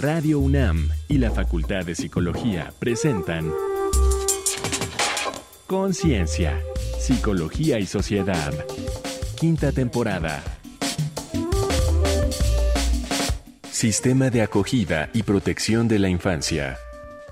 Radio UNAM y la Facultad de Psicología presentan Conciencia, Psicología y Sociedad. Quinta temporada. Sistema de acogida y protección de la infancia.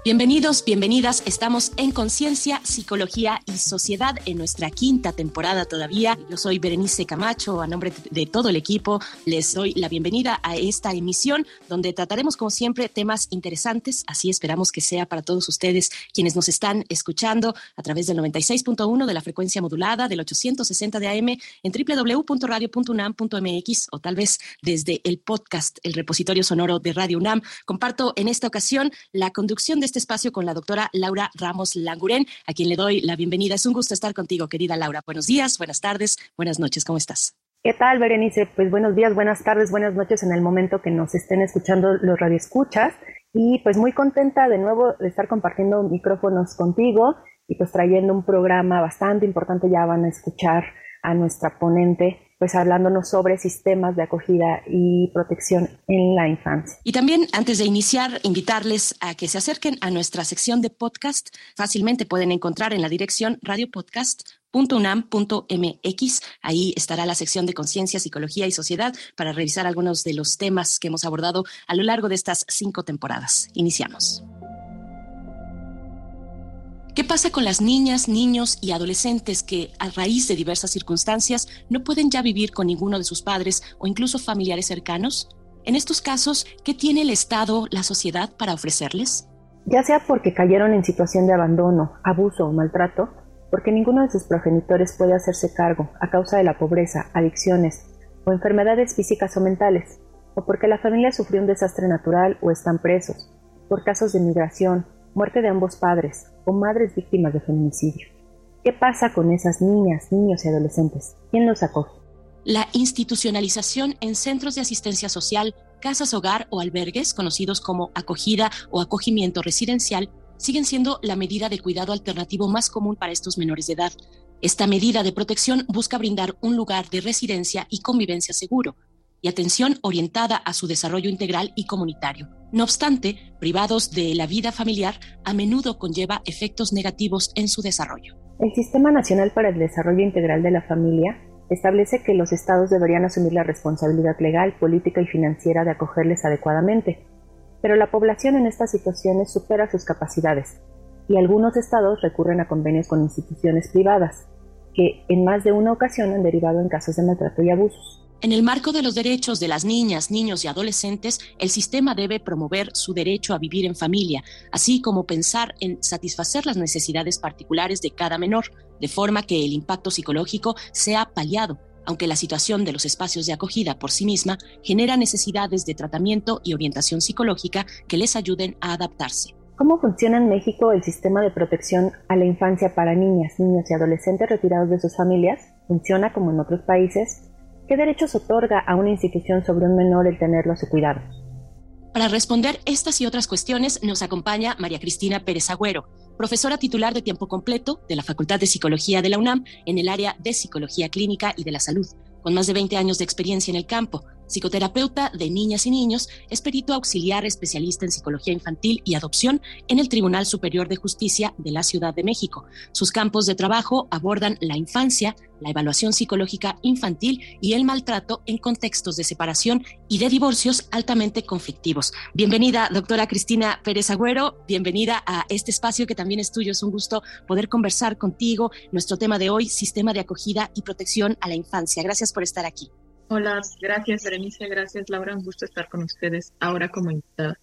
Bienvenidos, bienvenidas. Estamos en Conciencia, Psicología y Sociedad en nuestra quinta temporada todavía. Yo soy Berenice Camacho, a nombre de todo el equipo les doy la bienvenida a esta emisión donde trataremos como siempre temas interesantes. Así esperamos que sea para todos ustedes quienes nos están escuchando a través del 96.1 de la frecuencia modulada del 860 de AM en www.radio.unam.mx o tal vez desde el podcast, el repositorio sonoro de Radio UNAM. Comparto en esta ocasión la conducción de este este espacio con la doctora Laura Ramos Languren, a quien le doy la bienvenida. Es un gusto estar contigo, querida Laura. Buenos días, buenas tardes, buenas noches. ¿Cómo estás? ¿Qué tal, Berenice? Pues buenos días, buenas tardes, buenas noches en el momento que nos estén escuchando los radioescuchas. Y pues muy contenta de nuevo de estar compartiendo micrófonos contigo y pues trayendo un programa bastante importante. Ya van a escuchar a nuestra ponente pues hablándonos sobre sistemas de acogida y protección en la infancia. Y también antes de iniciar, invitarles a que se acerquen a nuestra sección de podcast. Fácilmente pueden encontrar en la dirección radiopodcast.unam.mx. Ahí estará la sección de conciencia, psicología y sociedad para revisar algunos de los temas que hemos abordado a lo largo de estas cinco temporadas. Iniciamos. ¿Qué pasa con las niñas, niños y adolescentes que, a raíz de diversas circunstancias, no pueden ya vivir con ninguno de sus padres o incluso familiares cercanos? En estos casos, ¿qué tiene el Estado, la sociedad para ofrecerles? Ya sea porque cayeron en situación de abandono, abuso o maltrato, porque ninguno de sus progenitores puede hacerse cargo a causa de la pobreza, adicciones o enfermedades físicas o mentales, o porque la familia sufrió un desastre natural o están presos, por casos de migración, muerte de ambos padres o madres víctimas de feminicidio. ¿Qué pasa con esas niñas, niños y adolescentes? ¿Quién los acoge? La institucionalización en centros de asistencia social, casas hogar o albergues, conocidos como acogida o acogimiento residencial, siguen siendo la medida de cuidado alternativo más común para estos menores de edad. Esta medida de protección busca brindar un lugar de residencia y convivencia seguro, y atención orientada a su desarrollo integral y comunitario. No obstante, privados de la vida familiar a menudo conlleva efectos negativos en su desarrollo. El Sistema Nacional para el Desarrollo Integral de la Familia establece que los estados deberían asumir la responsabilidad legal, política y financiera de acogerles adecuadamente, pero la población en estas situaciones supera sus capacidades y algunos estados recurren a convenios con instituciones privadas, que en más de una ocasión han derivado en casos de maltrato y abusos. En el marco de los derechos de las niñas, niños y adolescentes, el sistema debe promover su derecho a vivir en familia, así como pensar en satisfacer las necesidades particulares de cada menor, de forma que el impacto psicológico sea paliado, aunque la situación de los espacios de acogida por sí misma genera necesidades de tratamiento y orientación psicológica que les ayuden a adaptarse. ¿Cómo funciona en México el sistema de protección a la infancia para niñas, niños y adolescentes retirados de sus familias? ¿Funciona como en otros países? ¿Qué derechos otorga a una institución sobre un menor el tenerlo a su cuidado? Para responder estas y otras cuestiones nos acompaña María Cristina Pérez Agüero, profesora titular de tiempo completo de la Facultad de Psicología de la UNAM en el área de Psicología Clínica y de la Salud, con más de 20 años de experiencia en el campo psicoterapeuta de niñas y niños, es perito auxiliar especialista en psicología infantil y adopción en el Tribunal Superior de Justicia de la Ciudad de México. Sus campos de trabajo abordan la infancia, la evaluación psicológica infantil y el maltrato en contextos de separación y de divorcios altamente conflictivos. Bienvenida, doctora Cristina Pérez Agüero, bienvenida a este espacio que también es tuyo. Es un gusto poder conversar contigo. Nuestro tema de hoy, sistema de acogida y protección a la infancia. Gracias por estar aquí. Hola, gracias Berenice, gracias Laura, un gusto estar con ustedes ahora como invitada.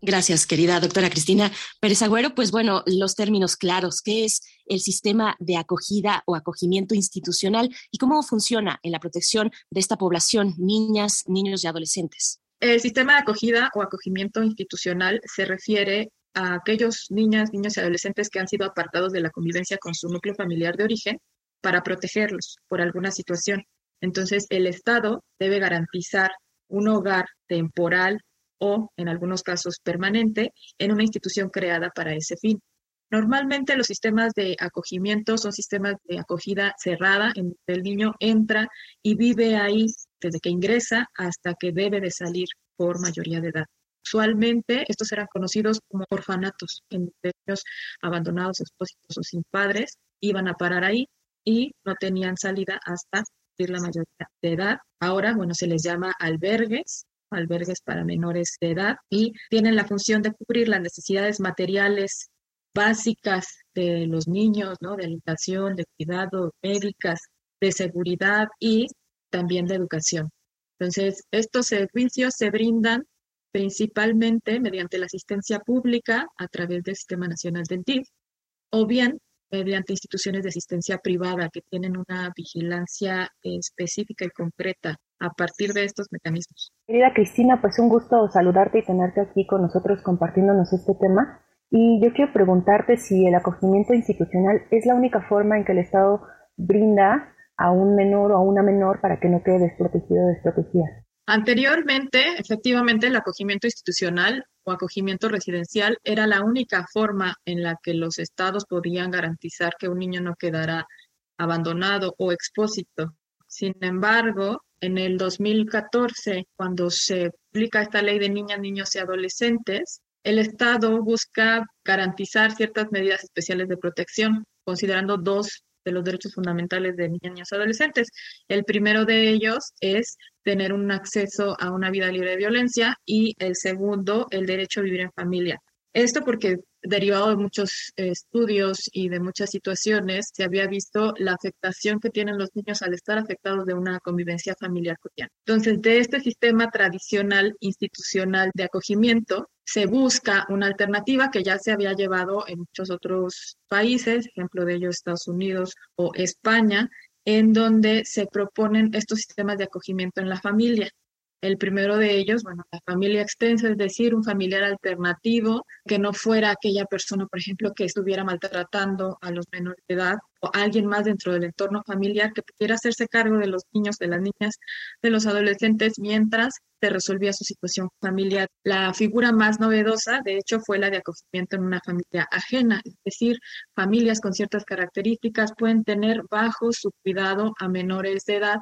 Gracias, querida doctora Cristina Pérez Agüero. Pues bueno, los términos claros, ¿qué es el sistema de acogida o acogimiento institucional y cómo funciona en la protección de esta población, niñas, niños y adolescentes? El sistema de acogida o acogimiento institucional se refiere a aquellos niñas, niños y adolescentes que han sido apartados de la convivencia con su núcleo familiar de origen para protegerlos por alguna situación. Entonces, el Estado debe garantizar un hogar temporal o, en algunos casos, permanente en una institución creada para ese fin. Normalmente los sistemas de acogimiento son sistemas de acogida cerrada, en donde el niño entra y vive ahí desde que ingresa hasta que debe de salir por mayoría de edad. Usualmente estos eran conocidos como orfanatos, en niños abandonados, expósitos o sin padres iban a parar ahí y no tenían salida hasta la mayoría de edad. Ahora, bueno, se les llama albergues albergues para menores de edad y tienen la función de cubrir las necesidades materiales básicas de los niños, ¿no? De alimentación, de cuidado, médicas, de seguridad y también de educación. Entonces, estos servicios se brindan principalmente mediante la asistencia pública a través del Sistema Nacional del DIF o bien mediante instituciones de asistencia privada que tienen una vigilancia específica y concreta a partir de estos mecanismos. Querida Cristina, pues un gusto saludarte y tenerte aquí con nosotros compartiéndonos este tema. Y yo quiero preguntarte si el acogimiento institucional es la única forma en que el Estado brinda a un menor o a una menor para que no quede desprotegido o desprotegida. Anteriormente, efectivamente, el acogimiento institucional o acogimiento residencial era la única forma en la que los estados podían garantizar que un niño no quedara abandonado o expósito. Sin embargo, en el 2014, cuando se publica esta ley de niñas, niños y adolescentes, el Estado busca garantizar ciertas medidas especiales de protección, considerando dos de los derechos fundamentales de niñas, y adolescentes. El primero de ellos es tener un acceso a una vida libre de violencia y el segundo, el derecho a vivir en familia. Esto porque derivado de muchos estudios y de muchas situaciones, se había visto la afectación que tienen los niños al estar afectados de una convivencia familiar cotidiana. Entonces, de este sistema tradicional institucional de acogimiento, se busca una alternativa que ya se había llevado en muchos otros países, ejemplo de ellos Estados Unidos o España, en donde se proponen estos sistemas de acogimiento en la familia. El primero de ellos, bueno, la familia extensa, es decir, un familiar alternativo que no fuera aquella persona, por ejemplo, que estuviera maltratando a los menores de edad o alguien más dentro del entorno familiar que pudiera hacerse cargo de los niños, de las niñas, de los adolescentes mientras se resolvía su situación familiar. La figura más novedosa, de hecho, fue la de acogimiento en una familia ajena, es decir, familias con ciertas características pueden tener bajo su cuidado a menores de edad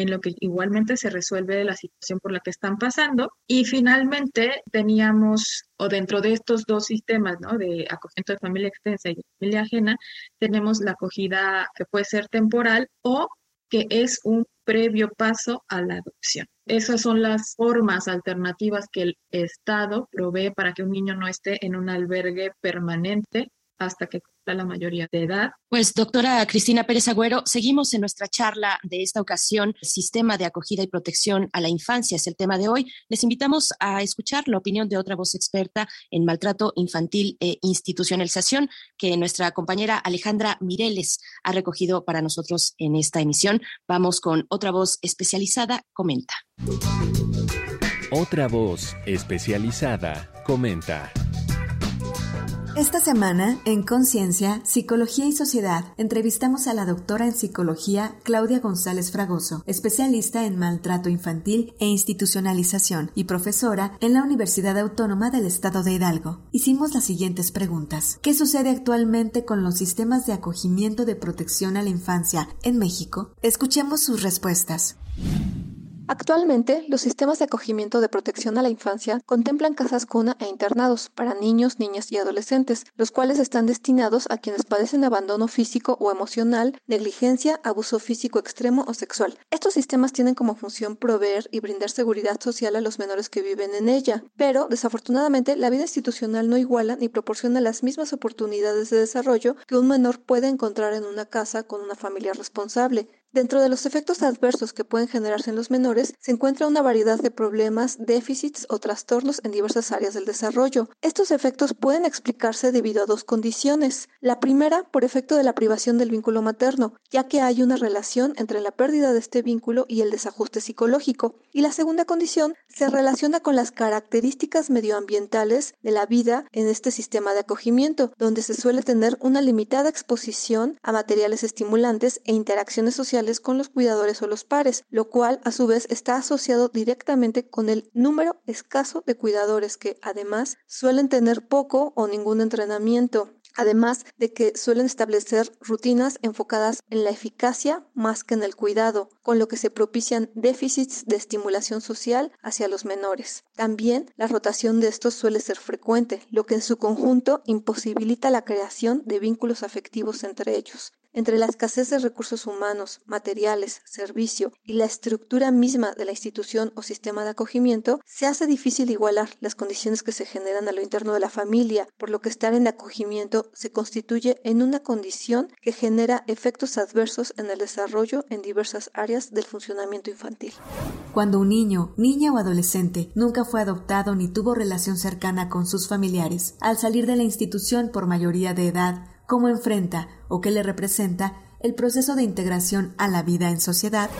en lo que igualmente se resuelve la situación por la que están pasando. Y finalmente teníamos, o dentro de estos dos sistemas, ¿no? De acogimiento de familia extensa y familia ajena, tenemos la acogida que puede ser temporal o que es un previo paso a la adopción. Esas son las formas alternativas que el Estado provee para que un niño no esté en un albergue permanente hasta que cumpla la mayoría de edad. Pues doctora Cristina Pérez Agüero, seguimos en nuestra charla de esta ocasión. Sistema de acogida y protección a la infancia es el tema de hoy. Les invitamos a escuchar la opinión de otra voz experta en maltrato infantil e institucionalización que nuestra compañera Alejandra Mireles ha recogido para nosotros en esta emisión. Vamos con otra voz especializada, comenta. Otra voz especializada, comenta. Esta semana, en Conciencia, Psicología y Sociedad, entrevistamos a la doctora en psicología Claudia González Fragoso, especialista en maltrato infantil e institucionalización y profesora en la Universidad Autónoma del Estado de Hidalgo. Hicimos las siguientes preguntas. ¿Qué sucede actualmente con los sistemas de acogimiento de protección a la infancia en México? Escuchemos sus respuestas. Actualmente, los sistemas de acogimiento de protección a la infancia contemplan casas cuna e internados para niños, niñas y adolescentes, los cuales están destinados a quienes padecen abandono físico o emocional, negligencia, abuso físico extremo o sexual. Estos sistemas tienen como función proveer y brindar seguridad social a los menores que viven en ella, pero desafortunadamente la vida institucional no iguala ni proporciona las mismas oportunidades de desarrollo que un menor puede encontrar en una casa con una familia responsable. Dentro de los efectos adversos que pueden generarse en los menores se encuentra una variedad de problemas, déficits o trastornos en diversas áreas del desarrollo. Estos efectos pueden explicarse debido a dos condiciones. La primera, por efecto de la privación del vínculo materno, ya que hay una relación entre la pérdida de este vínculo y el desajuste psicológico. Y la segunda condición se relaciona con las características medioambientales de la vida en este sistema de acogimiento, donde se suele tener una limitada exposición a materiales estimulantes e interacciones sociales con los cuidadores o los pares, lo cual a su vez está asociado directamente con el número escaso de cuidadores que además suelen tener poco o ningún entrenamiento. además de que suelen establecer rutinas enfocadas en la eficacia más que en el cuidado, con lo que se propician déficits de estimulación social hacia los menores. También la rotación de estos suele ser frecuente, lo que en su conjunto imposibilita la creación de vínculos afectivos entre ellos. Entre la escasez de recursos humanos, materiales, servicio y la estructura misma de la institución o sistema de acogimiento, se hace difícil igualar las condiciones que se generan a lo interno de la familia, por lo que estar en acogimiento se constituye en una condición que genera efectos adversos en el desarrollo en diversas áreas del funcionamiento infantil. Cuando un niño, niña o adolescente nunca fue adoptado ni tuvo relación cercana con sus familiares, al salir de la institución por mayoría de edad, cómo enfrenta o qué le representa el proceso de integración a la vida en sociedad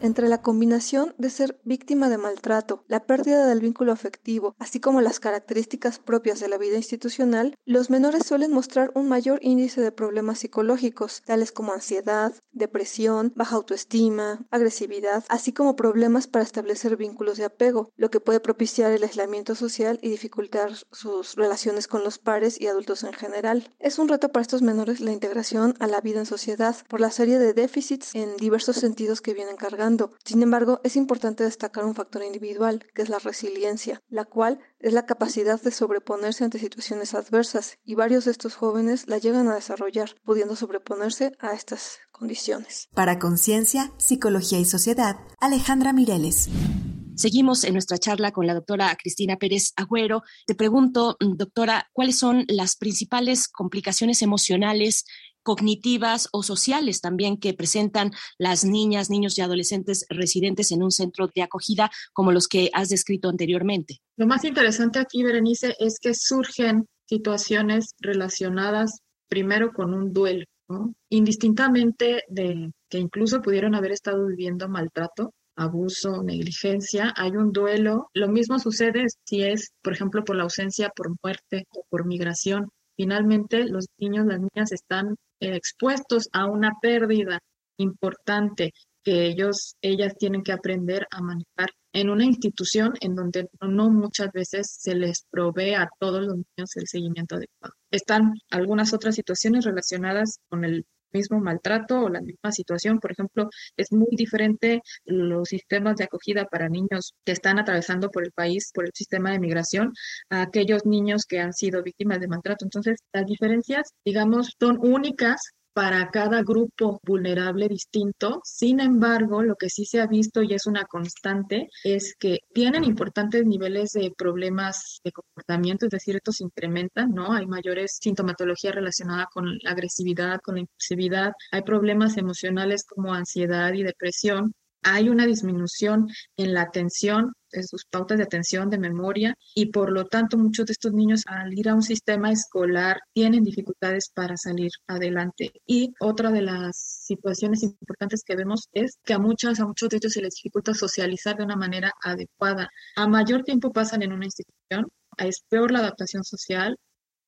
entre la combinación de ser víctima de maltrato, la pérdida del vínculo afectivo, así como las características propias de la vida institucional, los menores suelen mostrar un mayor índice de problemas psicológicos, tales como ansiedad, depresión, baja autoestima, agresividad, así como problemas para establecer vínculos de apego, lo que puede propiciar el aislamiento social y dificultar sus relaciones con los pares y adultos en general. Es un reto para estos menores la integración a la vida en sociedad por la serie de déficits en diversos sentidos que vienen cargando sin embargo, es importante destacar un factor individual, que es la resiliencia, la cual es la capacidad de sobreponerse ante situaciones adversas, y varios de estos jóvenes la llegan a desarrollar, pudiendo sobreponerse a estas condiciones. Para Conciencia, Psicología y Sociedad, Alejandra Mireles. Seguimos en nuestra charla con la doctora Cristina Pérez Agüero. Te pregunto, doctora, ¿cuáles son las principales complicaciones emocionales cognitivas o sociales también que presentan las niñas, niños y adolescentes residentes en un centro de acogida como los que has descrito anteriormente. Lo más interesante aquí, Berenice, es que surgen situaciones relacionadas primero con un duelo, indistintamente de que incluso pudieron haber estado viviendo maltrato, abuso, negligencia, hay un duelo. Lo mismo sucede si es, por ejemplo, por la ausencia por muerte o por migración. Finalmente, los niños, las niñas están expuestos a una pérdida importante que ellos, ellas tienen que aprender a manejar en una institución en donde no muchas veces se les provee a todos los niños el seguimiento adecuado. Están algunas otras situaciones relacionadas con el mismo maltrato o la misma situación. Por ejemplo, es muy diferente los sistemas de acogida para niños que están atravesando por el país, por el sistema de migración, a aquellos niños que han sido víctimas de maltrato. Entonces, las diferencias, digamos, son únicas para cada grupo vulnerable distinto. Sin embargo, lo que sí se ha visto y es una constante es que tienen importantes niveles de problemas de comportamiento, es decir, estos incrementan, ¿no? Hay mayores sintomatología relacionada con la agresividad, con la impulsividad, hay problemas emocionales como ansiedad y depresión, hay una disminución en la atención, en sus pautas de atención, de memoria, y por lo tanto muchos de estos niños al ir a un sistema escolar tienen dificultades para salir adelante. Y otra de las situaciones importantes que vemos es que a muchas, a muchos de ellos se les dificulta socializar de una manera adecuada. A mayor tiempo pasan en una institución, es peor la adaptación social,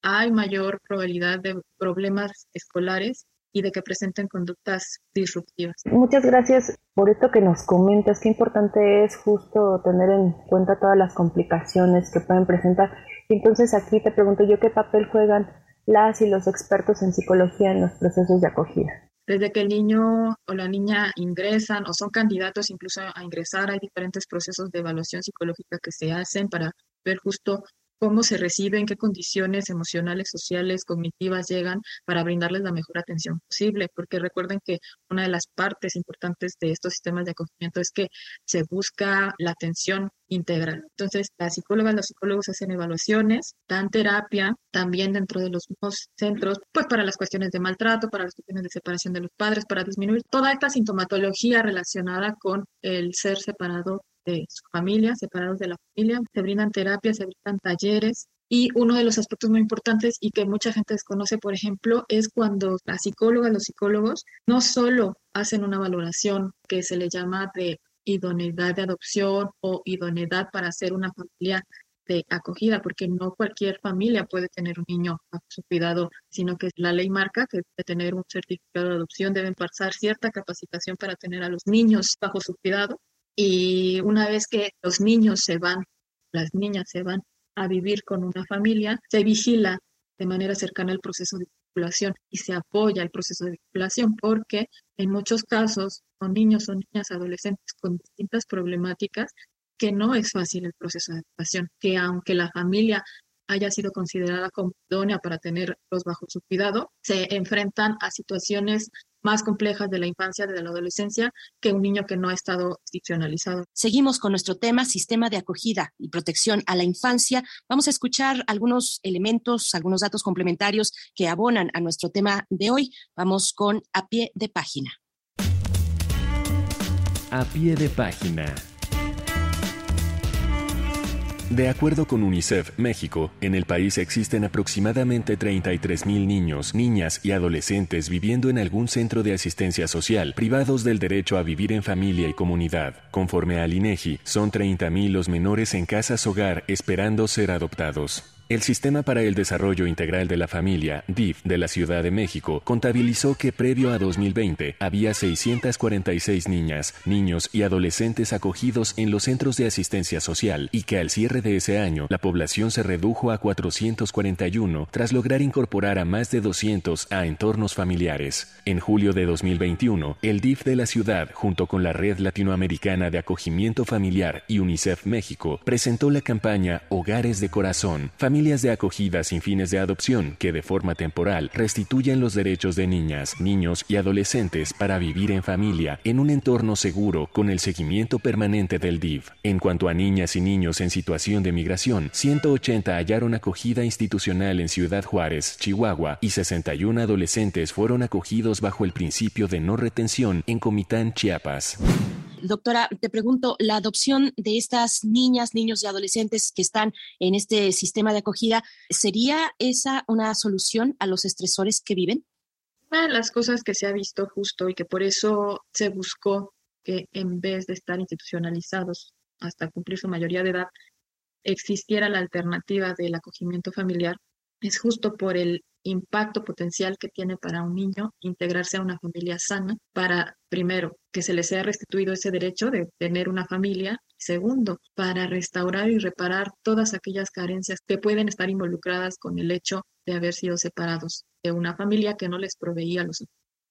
hay mayor probabilidad de problemas escolares y de que presenten conductas disruptivas. Muchas gracias por esto que nos comentas. Qué importante es justo tener en cuenta todas las complicaciones que pueden presentar. Y entonces aquí te pregunto yo qué papel juegan las y los expertos en psicología en los procesos de acogida. Desde que el niño o la niña ingresan o son candidatos incluso a ingresar, hay diferentes procesos de evaluación psicológica que se hacen para ver justo cómo se reciben, qué condiciones emocionales, sociales, cognitivas llegan para brindarles la mejor atención posible, porque recuerden que una de las partes importantes de estos sistemas de acogimiento es que se busca la atención integral. Entonces, las psicólogas, los psicólogos hacen evaluaciones, dan terapia también dentro de los mismos centros, pues para las cuestiones de maltrato, para las cuestiones de separación de los padres, para disminuir toda esta sintomatología relacionada con el ser separado de su familia, separados de la familia, se brindan terapias, se brindan talleres. Y uno de los aspectos muy importantes y que mucha gente desconoce, por ejemplo, es cuando las psicólogas, los psicólogos, no solo hacen una valoración que se le llama de idoneidad de adopción o idoneidad para hacer una familia de acogida, porque no cualquier familia puede tener un niño bajo su cuidado, sino que la ley marca que de tener un certificado de adopción deben pasar cierta capacitación para tener a los niños bajo su cuidado y una vez que los niños se van, las niñas se van a vivir con una familia, se vigila de manera cercana al proceso de vinculación y se apoya el proceso de vinculación porque en muchos casos son niños o niñas adolescentes con distintas problemáticas que no es fácil el proceso de adaptación, que aunque la familia haya sido considerada como idónea para tenerlos bajo su cuidado, se enfrentan a situaciones más complejas de la infancia, de la adolescencia, que un niño que no ha estado institucionalizado. Seguimos con nuestro tema, sistema de acogida y protección a la infancia. Vamos a escuchar algunos elementos, algunos datos complementarios que abonan a nuestro tema de hoy. Vamos con a pie de página. A pie de página. De acuerdo con UNICEF México, en el país existen aproximadamente 33.000 niños, niñas y adolescentes viviendo en algún centro de asistencia social, privados del derecho a vivir en familia y comunidad. Conforme al INEGI, son 30.000 los menores en casas hogar esperando ser adoptados. El Sistema para el Desarrollo Integral de la Familia, DIF, de la Ciudad de México, contabilizó que previo a 2020 había 646 niñas, niños y adolescentes acogidos en los centros de asistencia social y que al cierre de ese año la población se redujo a 441 tras lograr incorporar a más de 200 a entornos familiares. En julio de 2021, el DIF de la ciudad, junto con la Red Latinoamericana de Acogimiento Familiar y UNICEF México, presentó la campaña Hogares de Corazón, familias de acogida sin fines de adopción que de forma temporal restituyen los derechos de niñas, niños y adolescentes para vivir en familia en un entorno seguro con el seguimiento permanente del DIV. En cuanto a niñas y niños en situación de migración, 180 hallaron acogida institucional en Ciudad Juárez, Chihuahua, y 61 adolescentes fueron acogidos bajo el principio de no retención en Comitán, Chiapas. Doctora, te pregunto, la adopción de estas niñas, niños y adolescentes que están en este sistema de acogida, ¿sería esa una solución a los estresores que viven? Una de las cosas que se ha visto justo y que por eso se buscó que en vez de estar institucionalizados hasta cumplir su mayoría de edad, existiera la alternativa del acogimiento familiar, es justo por el impacto potencial que tiene para un niño integrarse a una familia sana, para, primero, que se le sea restituido ese derecho de tener una familia, segundo, para restaurar y reparar todas aquellas carencias que pueden estar involucradas con el hecho de haber sido separados de una familia que no les proveía los.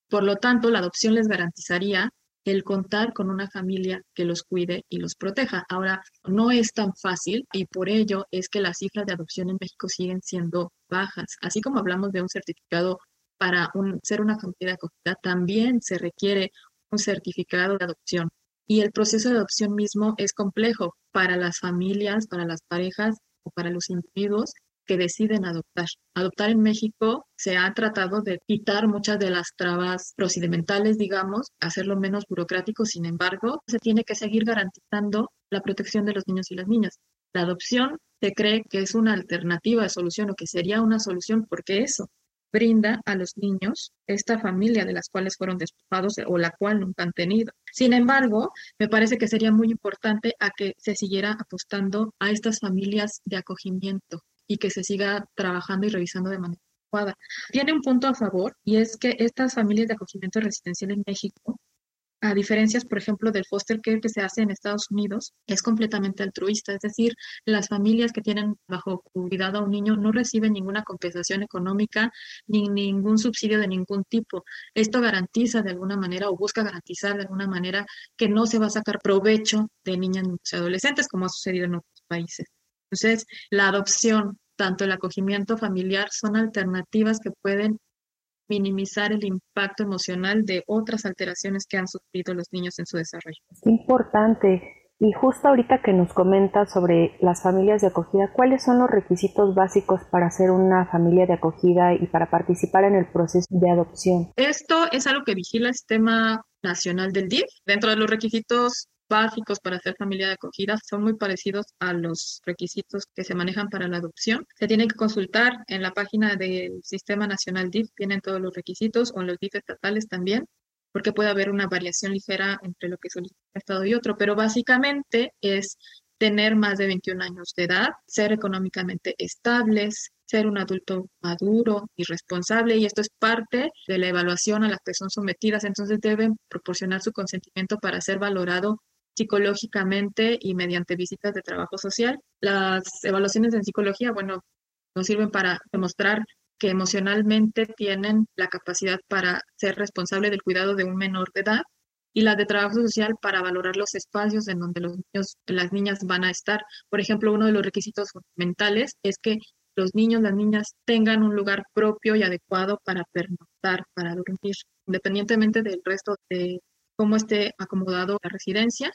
Por lo tanto, la adopción les garantizaría el contar con una familia que los cuide y los proteja. Ahora, no es tan fácil y por ello es que las cifras de adopción en México siguen siendo bajas. Así como hablamos de un certificado para ser una familia de acogida, también se requiere un certificado de adopción. Y el proceso de adopción mismo es complejo para las familias, para las parejas o para los individuos que deciden adoptar. Adoptar en México se ha tratado de quitar muchas de las trabas procedimentales, digamos, hacerlo menos burocrático, sin embargo, se tiene que seguir garantizando la protección de los niños y las niñas. La adopción se cree que es una alternativa de solución o que sería una solución porque eso brinda a los niños esta familia de las cuales fueron despojados o la cual nunca han tenido. Sin embargo, me parece que sería muy importante a que se siguiera apostando a estas familias de acogimiento, y que se siga trabajando y revisando de manera adecuada. Tiene un punto a favor y es que estas familias de acogimiento residencial en México, a diferencias, por ejemplo, del foster care que se hace en Estados Unidos, es completamente altruista, es decir, las familias que tienen bajo cuidado a un niño no reciben ninguna compensación económica ni ningún subsidio de ningún tipo. Esto garantiza de alguna manera o busca garantizar de alguna manera que no se va a sacar provecho de niñas y adolescentes como ha sucedido en otros países. Entonces, la adopción, tanto el acogimiento familiar, son alternativas que pueden minimizar el impacto emocional de otras alteraciones que han sufrido los niños en su desarrollo. Es importante. Y justo ahorita que nos comenta sobre las familias de acogida, ¿cuáles son los requisitos básicos para ser una familia de acogida y para participar en el proceso de adopción? Esto es algo que vigila el Sistema Nacional del DIF. Dentro de los requisitos básicos para ser familia de acogida son muy parecidos a los requisitos que se manejan para la adopción. Se tiene que consultar en la página del Sistema Nacional DIF, tienen todos los requisitos, o en los DIF estatales también, porque puede haber una variación ligera entre lo que solicita un estado y otro, pero básicamente es tener más de 21 años de edad, ser económicamente estables, ser un adulto maduro y responsable, y esto es parte de la evaluación a la que son sometidas, entonces deben proporcionar su consentimiento para ser valorado psicológicamente y mediante visitas de trabajo social. Las evaluaciones en psicología, bueno, nos sirven para demostrar que emocionalmente tienen la capacidad para ser responsable del cuidado de un menor de edad y la de trabajo social para valorar los espacios en donde los niños, las niñas van a estar. Por ejemplo, uno de los requisitos fundamentales es que los niños, las niñas tengan un lugar propio y adecuado para pernoctar, para dormir, independientemente del resto de cómo esté acomodado la residencia.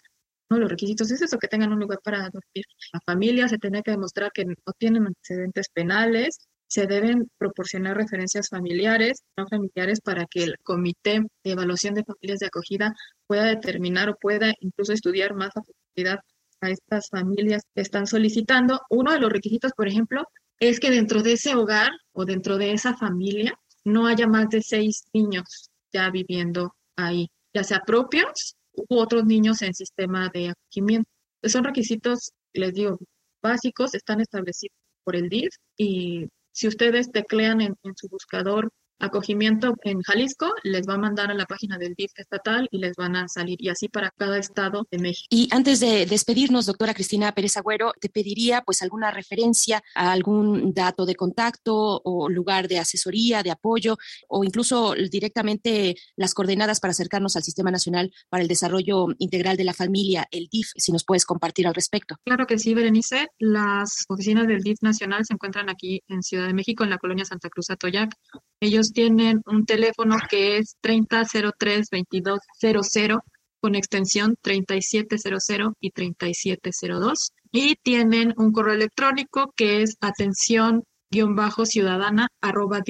Uno de los requisitos es eso, que tengan un lugar para dormir. La familia se tiene que demostrar que no tienen antecedentes penales, se deben proporcionar referencias familiares, no familiares, para que el comité de evaluación de familias de acogida pueda determinar o pueda incluso estudiar más a profundidad a estas familias que están solicitando. Uno de los requisitos, por ejemplo, es que dentro de ese hogar o dentro de esa familia no haya más de seis niños ya viviendo ahí, ya sea propios u otros niños en sistema de acogimiento. Son requisitos, les digo, básicos, están establecidos por el DIF y si ustedes teclean en, en su buscador acogimiento en Jalisco, les va a mandar a la página del DIF estatal y les van a salir, y así para cada estado de México. Y antes de despedirnos, doctora Cristina Pérez Agüero, te pediría pues alguna referencia a algún dato de contacto o lugar de asesoría, de apoyo, o incluso directamente las coordenadas para acercarnos al Sistema Nacional para el Desarrollo Integral de la Familia, el DIF, si nos puedes compartir al respecto. Claro que sí, Berenice. Las oficinas del DIF nacional se encuentran aquí en Ciudad de México, en la colonia Santa Cruz Atoyac. Ellos tienen un teléfono que es 3003-2200 con extensión 3700 y 3702. Y tienen un correo electrónico que es atención-ciudadana arroba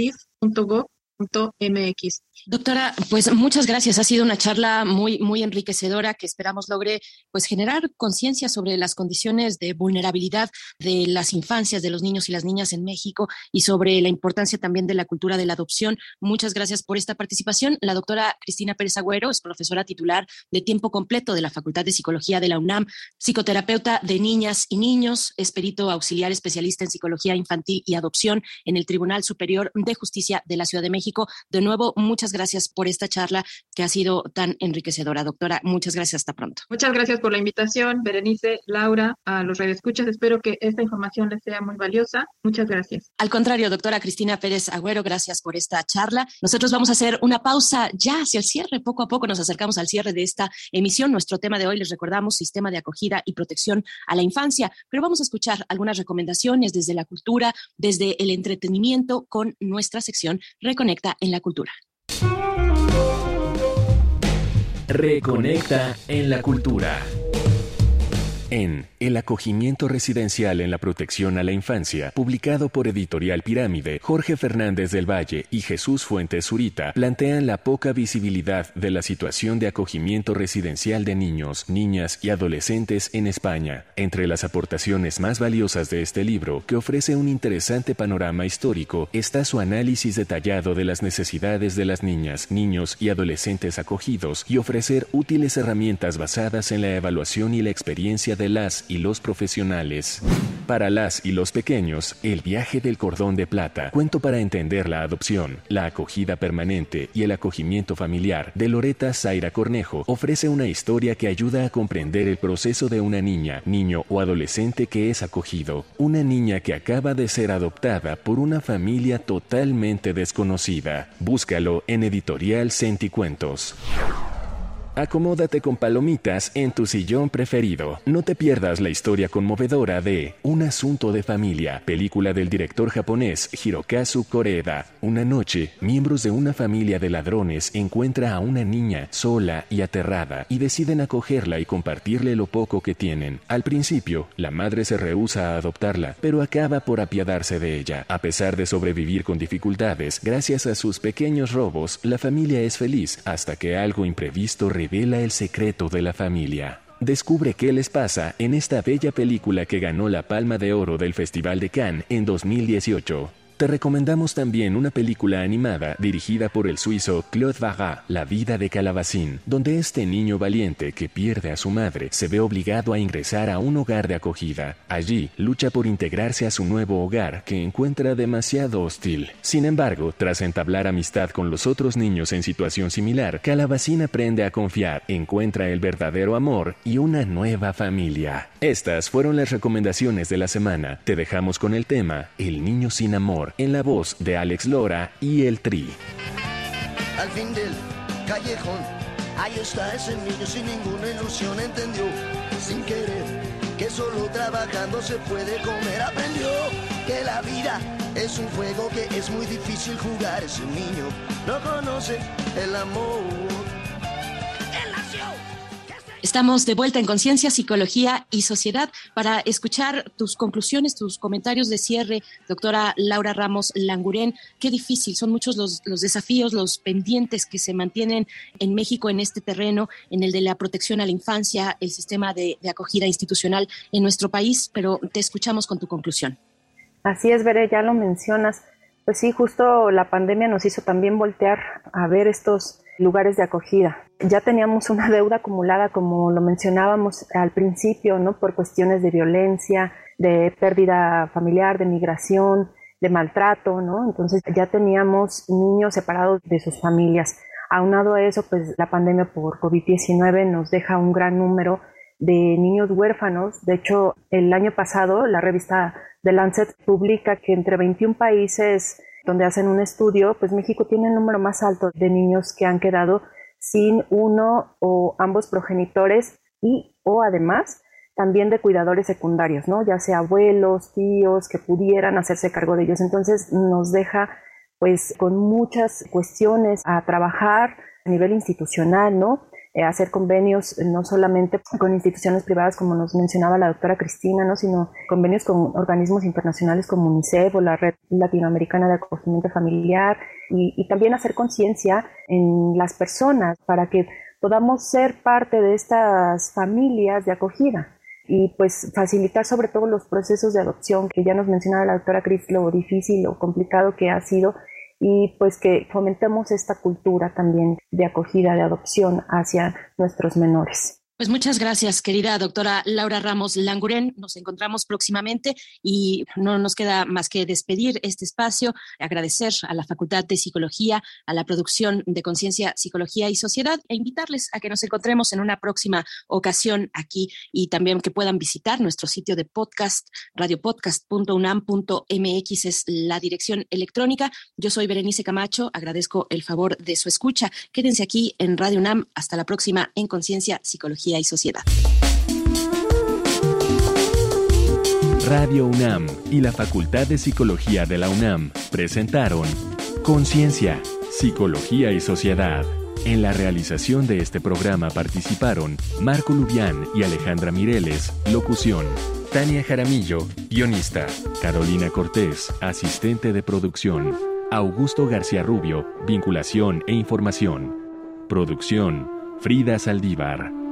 mx. Doctora, pues muchas gracias. Ha sido una charla muy, muy enriquecedora que esperamos logre pues generar conciencia sobre las condiciones de vulnerabilidad de las infancias, de los niños y las niñas en México y sobre la importancia también de la cultura de la adopción. Muchas gracias por esta participación. La doctora Cristina Pérez Agüero es profesora titular de tiempo completo de la Facultad de Psicología de la UNAM, psicoterapeuta de niñas y niños, es auxiliar especialista en psicología infantil y adopción en el Tribunal Superior de Justicia de la Ciudad de México. De nuevo, muchas gracias por esta charla que ha sido tan enriquecedora, doctora. Muchas gracias. Hasta pronto. Muchas gracias por la invitación, Berenice, Laura, a los radioescuchas. Espero que esta información les sea muy valiosa. Muchas gracias. Al contrario, doctora Cristina Pérez Agüero, gracias por esta charla. Nosotros vamos a hacer una pausa ya hacia el cierre. Poco a poco nos acercamos al cierre de esta emisión. Nuestro tema de hoy, les recordamos, sistema de acogida y protección a la infancia. Pero vamos a escuchar algunas recomendaciones desde la cultura, desde el entretenimiento con nuestra sección Reconecta en la cultura. Reconecta en la cultura. En El acogimiento residencial en la protección a la infancia, publicado por Editorial Pirámide, Jorge Fernández del Valle y Jesús Fuentes Zurita plantean la poca visibilidad de la situación de acogimiento residencial de niños, niñas y adolescentes en España. Entre las aportaciones más valiosas de este libro, que ofrece un interesante panorama histórico, está su análisis detallado de las necesidades de las niñas, niños y adolescentes acogidos y ofrecer útiles herramientas basadas en la evaluación y la experiencia de las y los profesionales. Para las y los pequeños, El viaje del cordón de plata, cuento para entender la adopción, la acogida permanente y el acogimiento familiar de Loreta Zaira Cornejo, ofrece una historia que ayuda a comprender el proceso de una niña, niño o adolescente que es acogido, una niña que acaba de ser adoptada por una familia totalmente desconocida. Búscalo en editorial Centicuentos. Acomódate con palomitas en tu sillón preferido. No te pierdas la historia conmovedora de Un asunto de familia, película del director japonés Hirokazu Koreda. Una noche, miembros de una familia de ladrones encuentra a una niña sola y aterrada y deciden acogerla y compartirle lo poco que tienen. Al principio, la madre se rehúsa a adoptarla, pero acaba por apiadarse de ella. A pesar de sobrevivir con dificultades, gracias a sus pequeños robos, la familia es feliz hasta que algo imprevisto revela el secreto de la familia. Descubre qué les pasa en esta bella película que ganó la Palma de Oro del Festival de Cannes en 2018. Te recomendamos también una película animada dirigida por el suizo Claude Varat, La vida de Calabacín, donde este niño valiente que pierde a su madre se ve obligado a ingresar a un hogar de acogida. Allí lucha por integrarse a su nuevo hogar que encuentra demasiado hostil. Sin embargo, tras entablar amistad con los otros niños en situación similar, Calabacín aprende a confiar, encuentra el verdadero amor y una nueva familia. Estas fueron las recomendaciones de la semana. Te dejamos con el tema El niño sin amor amor, en la voz de Alex Lora y el Tri. Al fin del callejón, ahí está ese niño sin ninguna ilusión, entendió, sin querer, que solo trabajando se puede comer, aprendió que la vida es un juego que es muy difícil jugar, ese niño no conoce el amor. Estamos de vuelta en Conciencia, Psicología y Sociedad para escuchar tus conclusiones, tus comentarios de cierre, doctora Laura Ramos Languren. Qué difícil, son muchos los, desafíos, los pendientes que se mantienen en México en este terreno, en el de la protección a la infancia, el sistema de, de acogida institucional en nuestro país, pero te escuchamos con tu conclusión. Así es, Veré, ya lo mencionas. Pues sí, justo la pandemia nos hizo también voltear a ver estos lugares de acogida. Ya teníamos una deuda acumulada, como lo mencionábamos al principio, ¿no? Por cuestiones de violencia, de pérdida familiar, de migración, de maltrato, ¿no? Entonces ya teníamos niños separados de sus familias. Aunado a eso, pues la pandemia por COVID-19 nos deja un gran número de niños huérfanos. De hecho, el año pasado la revista The Lancet publica que entre 21 países donde hacen un estudio, pues México tiene el número más alto de niños que han quedado sin uno o ambos progenitores y o además también de cuidadores secundarios, ¿no? Ya sea abuelos, tíos que pudieran hacerse cargo de ellos. Entonces nos deja pues con muchas cuestiones a trabajar a nivel institucional, ¿no? Eh, hacer convenios eh, no solamente con instituciones privadas como nos mencionaba la doctora Cristina, ¿no? sino convenios con organismos internacionales como UNICEF o la Red Latinoamericana de Acogimiento Familiar y, y también hacer conciencia en las personas para que podamos ser parte de estas familias de acogida y pues facilitar sobre todo los procesos de adopción que ya nos mencionaba la doctora Cris lo difícil o complicado que ha sido y pues que fomentemos esta cultura también de acogida, de adopción hacia nuestros menores. Pues muchas gracias, querida doctora Laura Ramos Languren. Nos encontramos próximamente y no nos queda más que despedir este espacio, agradecer a la Facultad de Psicología, a la producción de Conciencia, Psicología y Sociedad e invitarles a que nos encontremos en una próxima ocasión aquí y también que puedan visitar nuestro sitio de podcast, radiopodcast.unam.mx es la dirección electrónica. Yo soy Berenice Camacho, agradezco el favor de su escucha. Quédense aquí en Radio UNAM. Hasta la próxima en Conciencia, Psicología y Sociedad. Radio UNAM y la Facultad de Psicología de la UNAM presentaron Conciencia, Psicología y Sociedad. En la realización de este programa participaron Marco Lubián y Alejandra Mireles, locución. Tania Jaramillo, guionista. Carolina Cortés, asistente de producción. Augusto García Rubio, vinculación e información. Producción, Frida Saldívar.